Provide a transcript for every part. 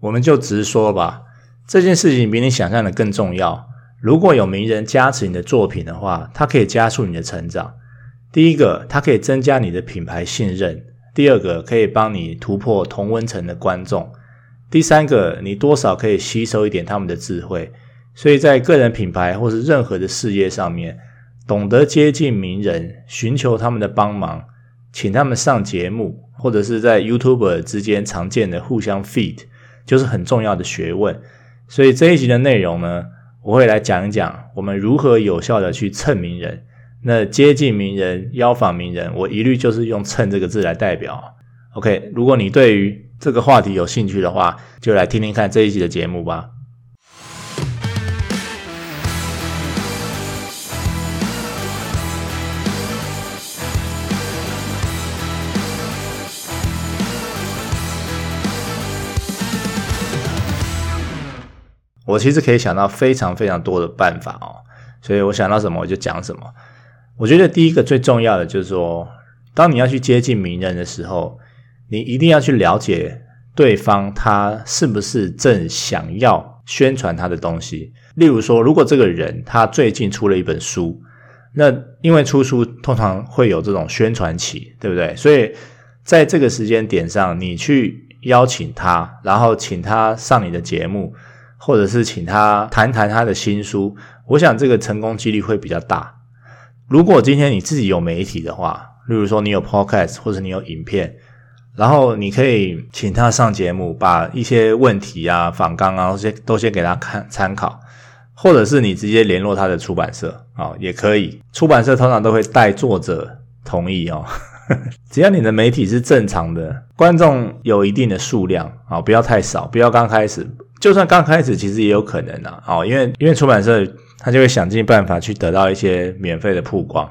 我们就直说吧，这件事情比你想象的更重要。如果有名人加持你的作品的话，它可以加速你的成长。第一个，它可以增加你的品牌信任；第二个，可以帮你突破同温层的观众；第三个，你多少可以吸收一点他们的智慧。所以在个人品牌或是任何的事业上面，懂得接近名人，寻求他们的帮忙，请他们上节目，或者是在 YouTube 之间常见的互相 feed，就是很重要的学问。所以这一集的内容呢，我会来讲一讲我们如何有效的去蹭名人。那接近名人、邀访名人，我一律就是用“蹭”这个字来代表。OK，如果你对于这个话题有兴趣的话，就来听听看这一集的节目吧。我其实可以想到非常非常多的办法哦，所以我想到什么我就讲什么。我觉得第一个最重要的就是说，当你要去接近名人的时候，你一定要去了解对方他是不是正想要宣传他的东西。例如说，如果这个人他最近出了一本书，那因为出书通常会有这种宣传期，对不对？所以在这个时间点上，你去邀请他，然后请他上你的节目。或者是请他谈谈他的新书，我想这个成功几率会比较大。如果今天你自己有媒体的话，例如说你有 podcast 或者你有影片，然后你可以请他上节目，把一些问题啊、访纲啊，都先都先给他看参考，或者是你直接联络他的出版社啊，也可以。出版社通常都会带作者同意哦，只要你的媒体是正常的，观众有一定的数量啊，不要太少，不要刚开始。就算刚开始，其实也有可能啊，哦，因为因为出版社他就会想尽办法去得到一些免费的曝光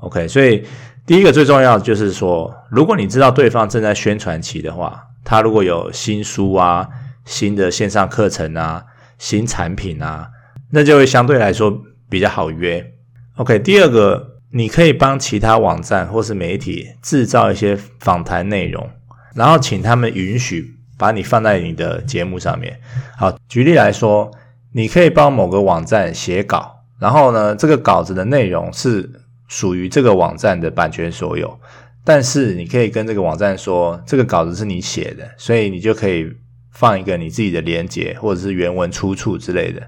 ，OK，所以第一个最重要的就是说，如果你知道对方正在宣传期的话，他如果有新书啊、新的线上课程啊、新产品啊，那就会相对来说比较好约，OK。第二个，你可以帮其他网站或是媒体制造一些访谈内容，然后请他们允许。把你放在你的节目上面。好，举例来说，你可以帮某个网站写稿，然后呢，这个稿子的内容是属于这个网站的版权所有，但是你可以跟这个网站说，这个稿子是你写的，所以你就可以放一个你自己的连接或者是原文出处之类的。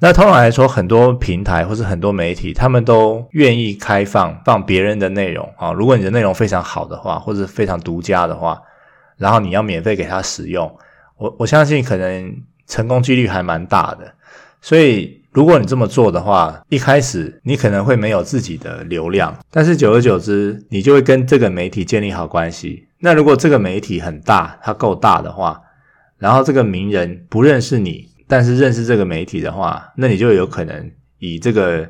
那通常来说，很多平台或是很多媒体，他们都愿意开放放别人的内容啊。如果你的内容非常好的话，或者非常独家的话。然后你要免费给他使用，我我相信可能成功几率还蛮大的。所以如果你这么做的话，一开始你可能会没有自己的流量，但是久而久之，你就会跟这个媒体建立好关系。那如果这个媒体很大，它够大的话，然后这个名人不认识你，但是认识这个媒体的话，那你就有可能以这个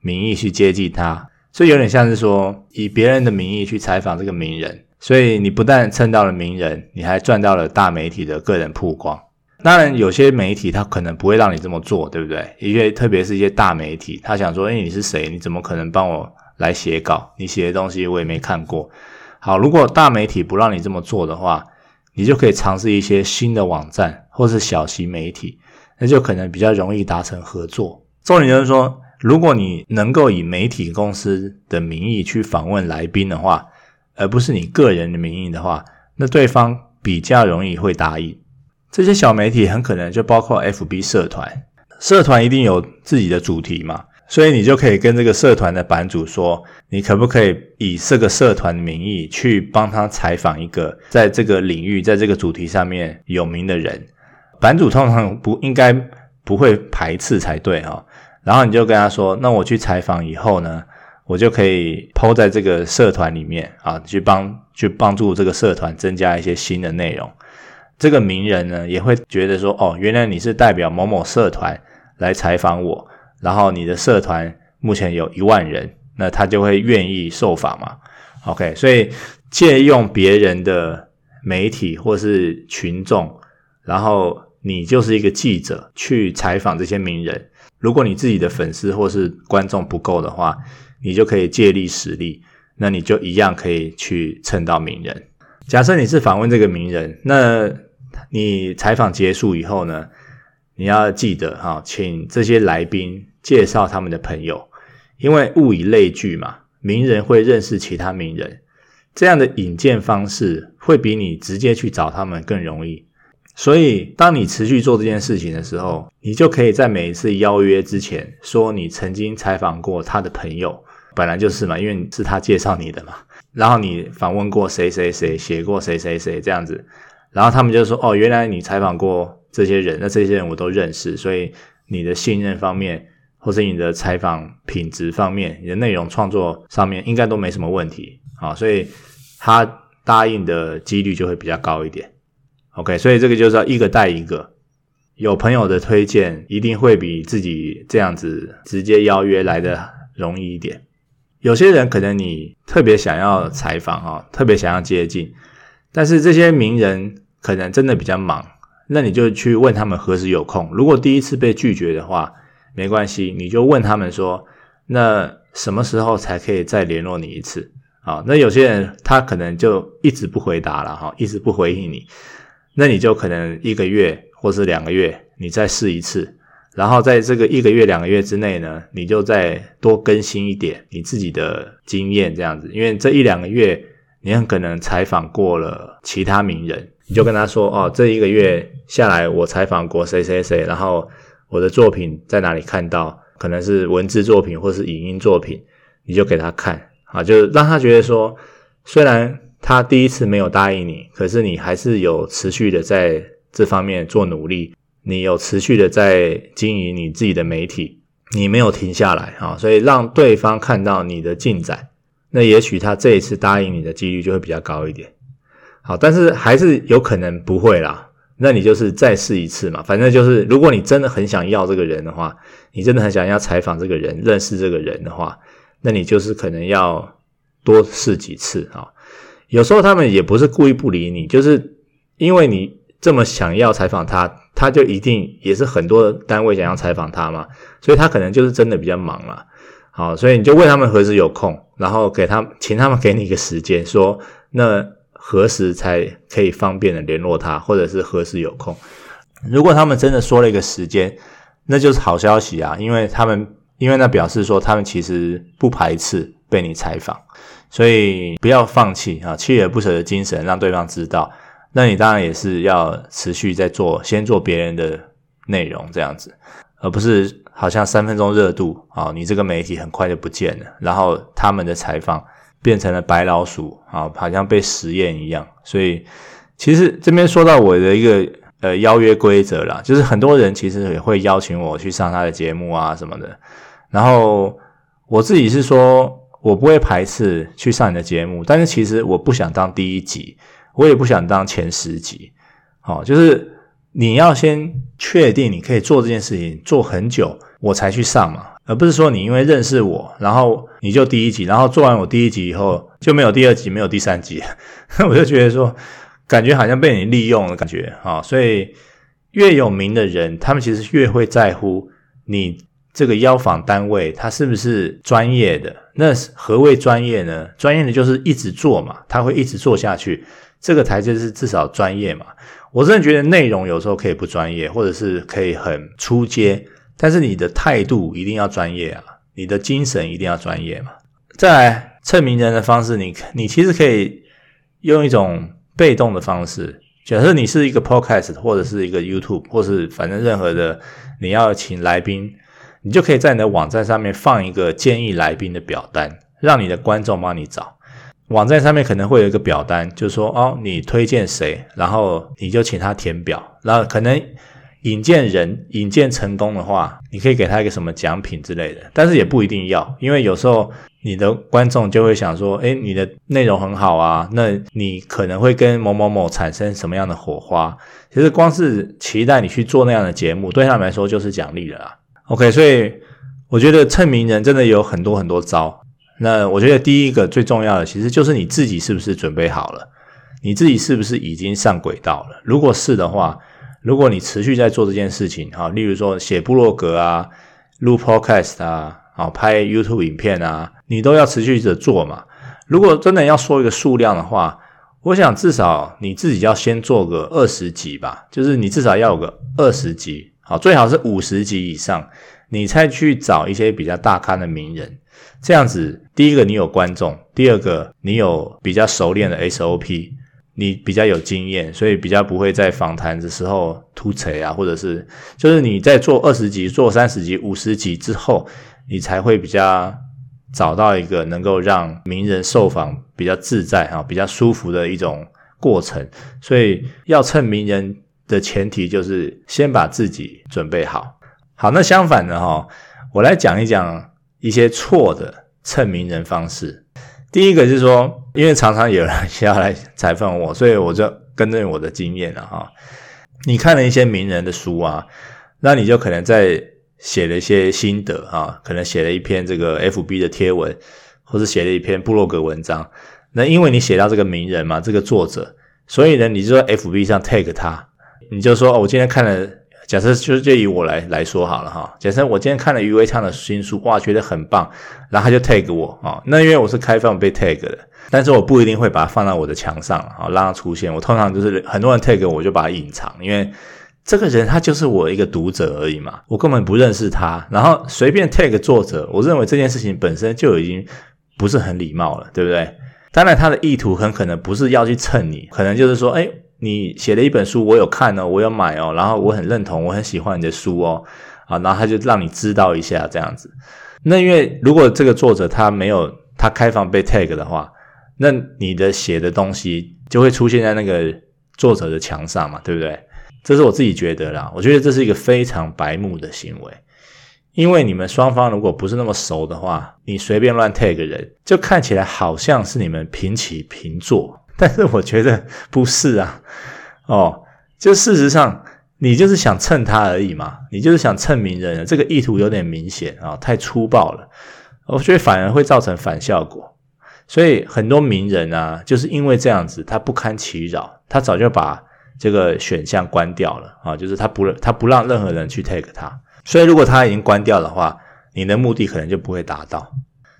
名义去接近他。所以有点像是说，以别人的名义去采访这个名人。所以你不但蹭到了名人，你还赚到了大媒体的个人曝光。当然，有些媒体他可能不会让你这么做，对不对？因为特别是一些大媒体，他想说：“哎，你是谁？你怎么可能帮我来写稿？你写的东西我也没看过。”好，如果大媒体不让你这么做的话，你就可以尝试一些新的网站或是小型媒体，那就可能比较容易达成合作。重点就是说，如果你能够以媒体公司的名义去访问来宾的话，而不是你个人的名义的话，那对方比较容易会答应。这些小媒体很可能就包括 FB 社团，社团一定有自己的主题嘛，所以你就可以跟这个社团的版主说，你可不可以以这个社团的名义去帮他采访一个在这个领域、在这个主题上面有名的人？版主通常不应该不会排斥才对哈。然后你就跟他说，那我去采访以后呢，我就可以 po 在这个社团里面啊，去帮去帮助这个社团增加一些新的内容。这个名人呢也会觉得说，哦，原来你是代表某某社团来采访我，然后你的社团目前有一万人，那他就会愿意受访嘛。OK，所以借用别人的媒体或是群众，然后你就是一个记者去采访这些名人。如果你自己的粉丝或是观众不够的话，你就可以借力使力，那你就一样可以去蹭到名人。假设你是访问这个名人，那你采访结束以后呢，你要记得哈，请这些来宾介绍他们的朋友，因为物以类聚嘛，名人会认识其他名人，这样的引荐方式会比你直接去找他们更容易。所以，当你持续做这件事情的时候，你就可以在每一次邀约之前说你曾经采访过他的朋友，本来就是嘛，因为是他介绍你的嘛。然后你访问过谁谁谁，写过谁谁谁这样子，然后他们就说：“哦，原来你采访过这些人，那这些人我都认识，所以你的信任方面，或是你的采访品质方面，你的内容创作上面，应该都没什么问题啊。所以他答应的几率就会比较高一点。” OK，所以这个就是要一个带一个，有朋友的推荐一定会比自己这样子直接邀约来的容易一点。有些人可能你特别想要采访啊，特别想要接近，但是这些名人可能真的比较忙，那你就去问他们何时有空。如果第一次被拒绝的话，没关系，你就问他们说，那什么时候才可以再联络你一次？啊，那有些人他可能就一直不回答了哈，一直不回应你。那你就可能一个月或是两个月，你再试一次，然后在这个一个月两个月之内呢，你就再多更新一点你自己的经验，这样子。因为这一两个月，你很可能采访过了其他名人，你就跟他说：“哦，这一个月下来，我采访过谁谁谁，然后我的作品在哪里看到，可能是文字作品或是影音作品，你就给他看啊，就是让他觉得说，虽然。”他第一次没有答应你，可是你还是有持续的在这方面做努力，你有持续的在经营你自己的媒体，你没有停下来啊，所以让对方看到你的进展，那也许他这一次答应你的几率就会比较高一点。好，但是还是有可能不会啦，那你就是再试一次嘛，反正就是如果你真的很想要这个人的话，你真的很想要采访这个人，认识这个人的话，那你就是可能要多试几次啊。有时候他们也不是故意不理你，就是因为你这么想要采访他，他就一定也是很多单位想要采访他嘛，所以他可能就是真的比较忙了。好，所以你就问他们何时有空，然后给他请他们给你一个时间，说那何时才可以方便的联络他，或者是何时有空。如果他们真的说了一个时间，那就是好消息啊，因为他们因为那表示说他们其实不排斥被你采访。所以不要放弃啊，锲而不舍的精神，让对方知道。那你当然也是要持续在做，先做别人的内容这样子，而不是好像三分钟热度啊，你这个媒体很快就不见了，然后他们的采访变成了白老鼠啊，好像被实验一样。所以其实这边说到我的一个呃邀约规则啦，就是很多人其实也会邀请我去上他的节目啊什么的，然后我自己是说。我不会排斥去上你的节目，但是其实我不想当第一集，我也不想当前十集。好，就是你要先确定你可以做这件事情做很久，我才去上嘛，而不是说你因为认识我，然后你就第一集，然后做完我第一集以后就没有第二集，没有第三集，我就觉得说感觉好像被你利用的感觉啊。所以越有名的人，他们其实越会在乎你。这个邀访单位他是不是专业的？那何谓专业呢？专业的就是一直做嘛，他会一直做下去，这个才就是至少专业嘛。我真的觉得内容有时候可以不专业，或者是可以很出街，但是你的态度一定要专业啊，你的精神一定要专业嘛。再来蹭名人的方式，你你其实可以用一种被动的方式，假设你是一个 podcast 或者是一个 YouTube，或是反正任何的你要请来宾。你就可以在你的网站上面放一个建议来宾的表单，让你的观众帮你找。网站上面可能会有一个表单，就是说哦，你推荐谁，然后你就请他填表。然后可能引荐人引荐成功的话，你可以给他一个什么奖品之类的。但是也不一定要，因为有时候你的观众就会想说，诶，你的内容很好啊，那你可能会跟某某某产生什么样的火花？其实光是期待你去做那样的节目，对他们来说就是奖励了啊。OK，所以我觉得蹭名人真的有很多很多招。那我觉得第一个最重要的，其实就是你自己是不是准备好了，你自己是不是已经上轨道了？如果是的话，如果你持续在做这件事情，哈，例如说写部落格啊、录 Podcast 啊、啊拍 YouTube 影片啊，你都要持续着做嘛。如果真的要说一个数量的话，我想至少你自己要先做个二十集吧，就是你至少要有个二十集，好，最好是五十集以上，你才去找一些比较大咖的名人。这样子，第一个你有观众，第二个你有比较熟练的 SOP，你比较有经验，所以比较不会在访谈的时候突兀啊，或者是就是你在做二十集、做三十集、五十集之后，你才会比较找到一个能够让名人受访比较自在啊、比较舒服的一种过程。所以要蹭名人的前提就是先把自己准备好。好，那相反的哈，我来讲一讲。一些错的蹭名人方式，第一个是说，因为常常有人要来采访我，所以我就跟着我的经验了哈。你看了一些名人的书啊，那你就可能在写了一些心得啊，可能写了一篇这个 FB 的贴文，或者写了一篇部落格文章。那因为你写到这个名人嘛，这个作者，所以呢，你就在 FB 上 tag 他，你就说，我今天看了。假设就是就以我来来说好了哈，假设我今天看了余威唱的新书，哇，觉得很棒，然后他就 tag 我啊，那因为我是开放被 tag 的，但是我不一定会把它放到我的墙上啊，让它出现。我通常就是很多人 tag 我，我就把它隐藏，因为这个人他就是我一个读者而已嘛，我根本不认识他，然后随便 tag 作者，我认为这件事情本身就已经不是很礼貌了，对不对？当然他的意图很可能不是要去蹭你，可能就是说，哎。你写了一本书，我有看哦，我有买哦，然后我很认同，我很喜欢你的书哦，啊，然后他就让你知道一下这样子。那因为如果这个作者他没有他开放被 tag 的话，那你的写的东西就会出现在那个作者的墙上嘛，对不对？这是我自己觉得啦，我觉得这是一个非常白目的行为，因为你们双方如果不是那么熟的话，你随便乱 tag 人，就看起来好像是你们平起平坐。但是我觉得不是啊，哦，就事实上你就是想蹭他而已嘛，你就是想蹭名人，这个意图有点明显啊，太粗暴了，我觉得反而会造成反效果。所以很多名人啊，就是因为这样子，他不堪其扰，他早就把这个选项关掉了啊，就是他不他不让任何人去 take 他。所以如果他已经关掉的话，你的目的可能就不会达到。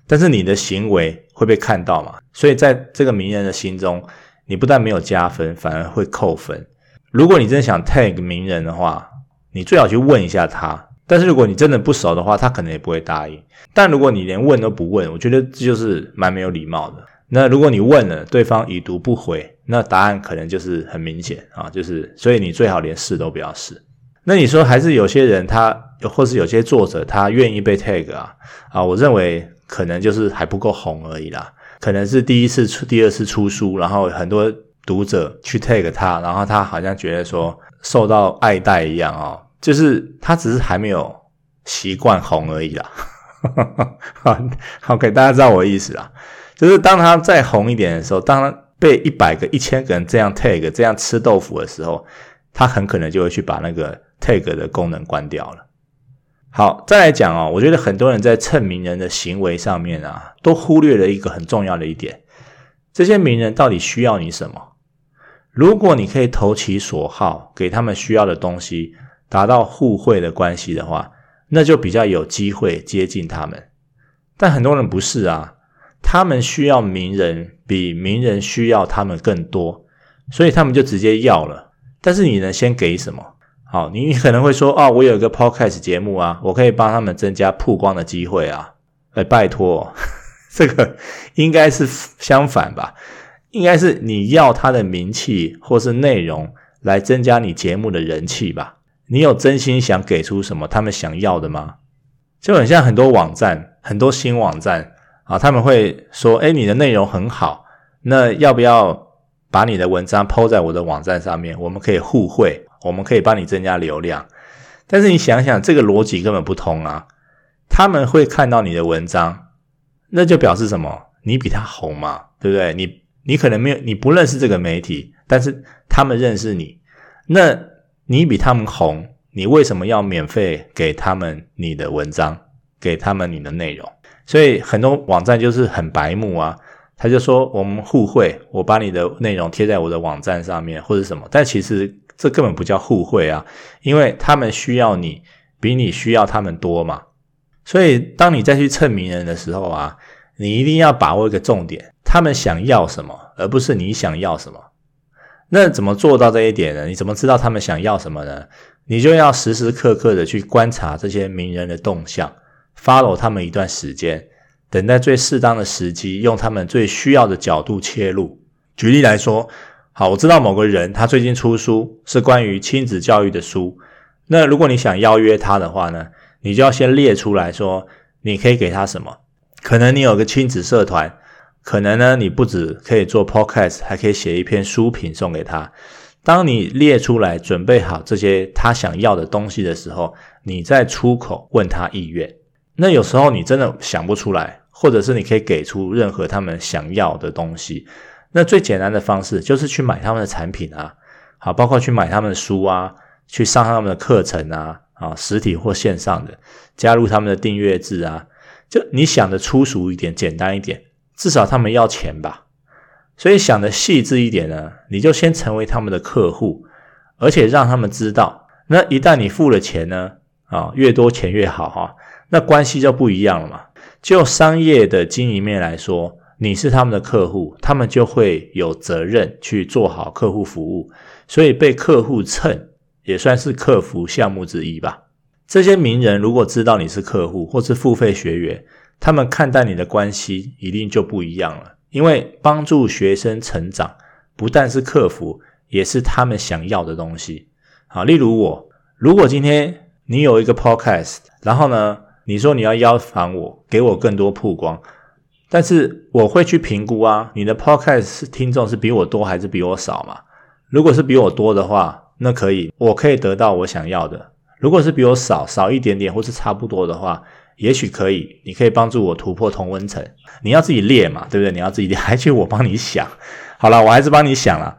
但是你的行为会被看到嘛？所以在这个名人的心中，你不但没有加分，反而会扣分。如果你真的想 tag 名人的话，你最好去问一下他。但是如果你真的不熟的话，他可能也不会答应。但如果你连问都不问，我觉得这就是蛮没有礼貌的。那如果你问了，对方已读不回，那答案可能就是很明显啊，就是所以你最好连试都不要试。那你说还是有些人他，或是有些作者他愿意被 tag 啊？啊，我认为。可能就是还不够红而已啦，可能是第一次出、第二次出书，然后很多读者去 tag 他，然后他好像觉得说受到爱戴一样哦，就是他只是还没有习惯红而已啦。好，，OK，大家知道我的意思啦，就是当他再红一点的时候，当被一百个、一千个人这样 tag、这样吃豆腐的时候，他很可能就会去把那个 tag 的功能关掉了。好，再来讲哦，我觉得很多人在蹭名人的行为上面啊，都忽略了一个很重要的一点：这些名人到底需要你什么？如果你可以投其所好，给他们需要的东西，达到互惠的关系的话，那就比较有机会接近他们。但很多人不是啊，他们需要名人比名人需要他们更多，所以他们就直接要了。但是你能先给什么？好，你可能会说，哦，我有一个 podcast 节目啊，我可以帮他们增加曝光的机会啊。哎，拜托，这个应该是相反吧？应该是你要他的名气或是内容来增加你节目的人气吧？你有真心想给出什么他们想要的吗？就很像很多网站，很多新网站啊，他们会说，哎，你的内容很好，那要不要把你的文章 po 在我的网站上面？我们可以互惠。我们可以帮你增加流量，但是你想想，这个逻辑根本不通啊！他们会看到你的文章，那就表示什么？你比他红嘛，对不对？你你可能没有，你不认识这个媒体，但是他们认识你，那你比他们红，你为什么要免费给他们你的文章，给他们你的内容？所以很多网站就是很白目啊，他就说我们互惠，我把你的内容贴在我的网站上面或者什么，但其实。这根本不叫互惠啊，因为他们需要你比你需要他们多嘛。所以当你再去蹭名人的时候啊，你一定要把握一个重点，他们想要什么，而不是你想要什么。那怎么做到这一点呢？你怎么知道他们想要什么呢？你就要时时刻刻的去观察这些名人的动向，follow 他们一段时间，等待最适当的时机，用他们最需要的角度切入。举例来说，好，我知道某个人他最近出书是关于亲子教育的书，那如果你想邀约他的话呢，你就要先列出来说，你可以给他什么？可能你有个亲子社团，可能呢，你不止可以做 podcast，还可以写一篇书评送给他。当你列出来，准备好这些他想要的东西的时候，你再出口问他意愿。那有时候你真的想不出来，或者是你可以给出任何他们想要的东西。那最简单的方式就是去买他们的产品啊，好，包括去买他们的书啊，去上他们的课程啊，啊，实体或线上的，加入他们的订阅制啊。就你想的粗俗一点，简单一点，至少他们要钱吧。所以想的细致一点呢，你就先成为他们的客户，而且让他们知道，那一旦你付了钱呢，啊，越多钱越好哈，那关系就不一样了嘛。就商业的经营面来说，你是他们的客户，他们就会有责任去做好客户服务，所以被客户蹭也算是客服项目之一吧。这些名人如果知道你是客户或是付费学员，他们看待你的关系一定就不一样了。因为帮助学生成长，不但是客服，也是他们想要的东西。好，例如我，如果今天你有一个 podcast，然后呢，你说你要邀访我，给我更多曝光，但是我会去评估啊，你的 podcast 听众是比我多还是比我少嘛？如果是比我多的话，那可以，我可以得到我想要的。如果是比我少，少一点点，或是差不多的话，也许可以，你可以帮助我突破同温层。你要自己列嘛，对不对？你要自己列，还去我帮你想。好了，我还是帮你想了。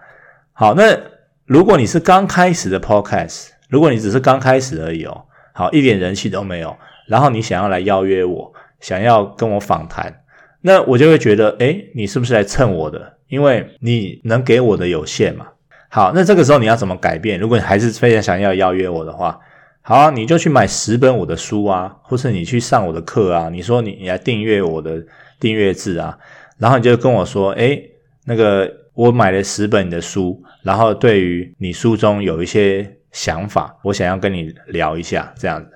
好，那如果你是刚开始的 podcast，如果你只是刚开始而已哦，好，一点人气都没有，然后你想要来邀约我，想要跟我访谈，那我就会觉得，诶，你是不是来蹭我的？因为你能给我的有限嘛。好，那这个时候你要怎么改变？如果你还是非常想要邀约我的话。好啊，你就去买十本我的书啊，或是你去上我的课啊。你说你你来订阅我的订阅制啊，然后你就跟我说，诶，那个我买了十本你的书，然后对于你书中有一些想法，我想要跟你聊一下，这样子。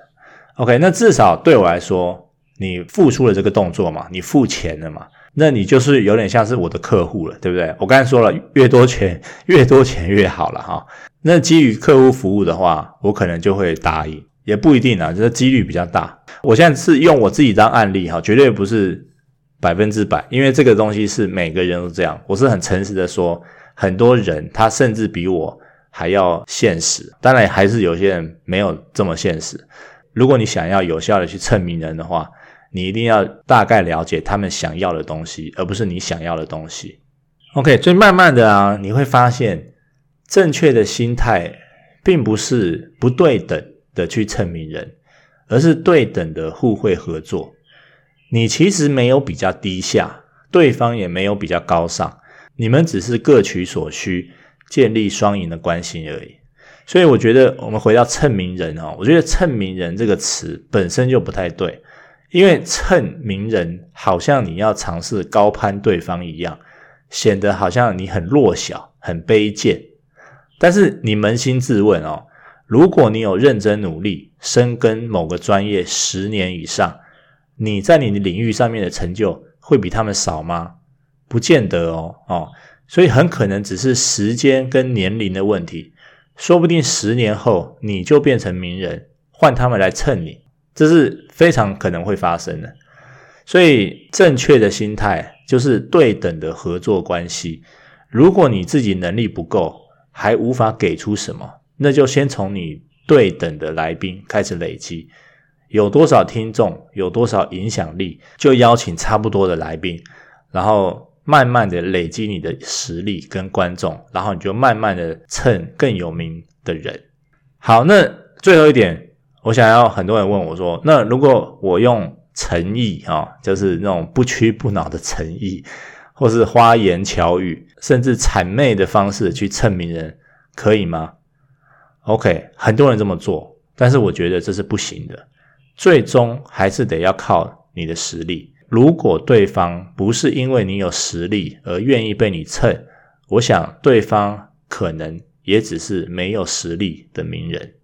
OK，那至少对我来说，你付出了这个动作嘛，你付钱了嘛，那你就是有点像是我的客户了，对不对？我刚才说了，越多钱越多钱越好了哈。那基于客户服务的话，我可能就会答应，也不一定啊，这个几率比较大。我现在是用我自己当案例哈，绝对不是百分之百，因为这个东西是每个人都这样。我是很诚实的说，很多人他甚至比我还要现实，当然还是有些人没有这么现实。如果你想要有效的去蹭名人的话，你一定要大概了解他们想要的东西，而不是你想要的东西。OK，所以慢慢的啊，你会发现。正确的心态，并不是不对等的去称名人，而是对等的互惠合作。你其实没有比较低下，对方也没有比较高尚，你们只是各取所需，建立双赢的关系而已。所以，我觉得我们回到称名人哦，我觉得称名人这个词本身就不太对，因为蹭名人好像你要尝试高攀对方一样，显得好像你很弱小、很卑贱。但是你扪心自问哦，如果你有认真努力，深耕某个专业十年以上，你在你的领域上面的成就会比他们少吗？不见得哦哦，所以很可能只是时间跟年龄的问题，说不定十年后你就变成名人，换他们来蹭你，这是非常可能会发生的。所以正确的心态就是对等的合作关系。如果你自己能力不够，还无法给出什么，那就先从你对等的来宾开始累积，有多少听众，有多少影响力，就邀请差不多的来宾，然后慢慢的累积你的实力跟观众，然后你就慢慢的蹭更有名的人。好，那最后一点，我想要很多人问我说，那如果我用诚意啊，就是那种不屈不挠的诚意。或是花言巧语，甚至谄媚的方式去蹭名人，可以吗？OK，很多人这么做，但是我觉得这是不行的。最终还是得要靠你的实力。如果对方不是因为你有实力而愿意被你蹭，我想对方可能也只是没有实力的名人。